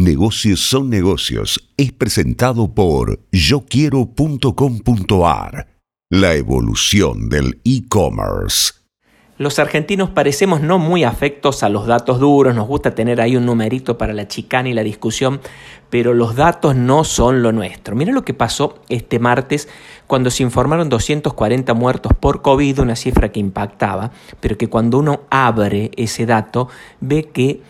Negocios son negocios es presentado por yoquiero.com.ar. La evolución del e-commerce. Los argentinos parecemos no muy afectos a los datos duros, nos gusta tener ahí un numerito para la chicana y la discusión, pero los datos no son lo nuestro. Mira lo que pasó este martes cuando se informaron 240 muertos por COVID, una cifra que impactaba, pero que cuando uno abre ese dato ve que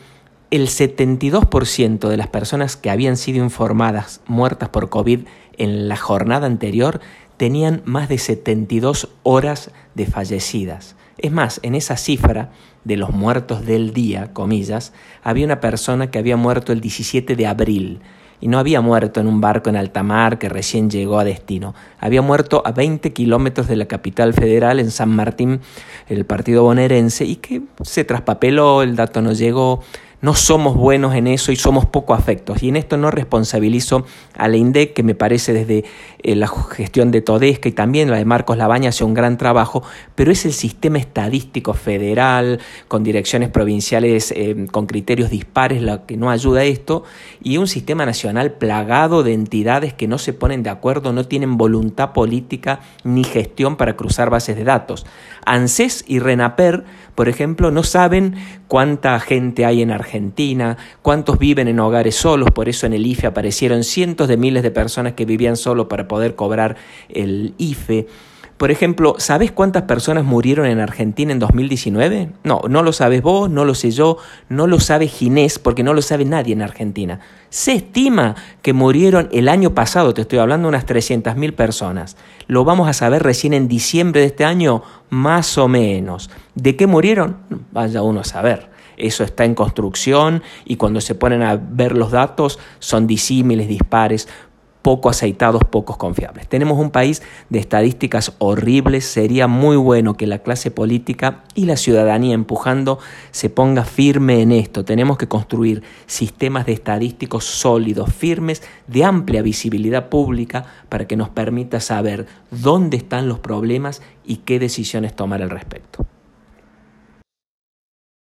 el 72% de las personas que habían sido informadas muertas por COVID en la jornada anterior tenían más de 72 horas de fallecidas. Es más, en esa cifra de los muertos del día, comillas, había una persona que había muerto el 17 de abril y no había muerto en un barco en alta mar que recién llegó a destino. Había muerto a 20 kilómetros de la capital federal, en San Martín, el partido bonaerense, y que se traspapeló, el dato no llegó, no somos buenos en eso y somos poco afectos. Y en esto no responsabilizo a la INDEC, que me parece desde eh, la gestión de Todesca y también la de Marcos Labaña hace un gran trabajo, pero es el sistema estadístico federal, con direcciones provinciales eh, con criterios dispares, lo que no ayuda a esto, y un sistema nacional plagado de entidades que no se ponen de acuerdo, no tienen voluntad política ni gestión para cruzar bases de datos. ANSES y RENAPER, por ejemplo, no saben cuánta gente hay en Argentina, cuántos viven en hogares solos, por eso en el IFE aparecieron cientos de miles de personas que vivían solos para poder cobrar el IFE. Por ejemplo, ¿sabes cuántas personas murieron en Argentina en 2019? No, no lo sabes vos, no lo sé yo, no lo sabe Ginés, porque no lo sabe nadie en Argentina. Se estima que murieron el año pasado, te estoy hablando unas 300.000 personas. Lo vamos a saber recién en diciembre de este año, más o menos. ¿De qué murieron? Vaya uno a saber. Eso está en construcción y cuando se ponen a ver los datos son disímiles, dispares poco aceitados, pocos confiables. Tenemos un país de estadísticas horribles, sería muy bueno que la clase política y la ciudadanía empujando se ponga firme en esto. Tenemos que construir sistemas de estadísticos sólidos, firmes, de amplia visibilidad pública para que nos permita saber dónde están los problemas y qué decisiones tomar al respecto.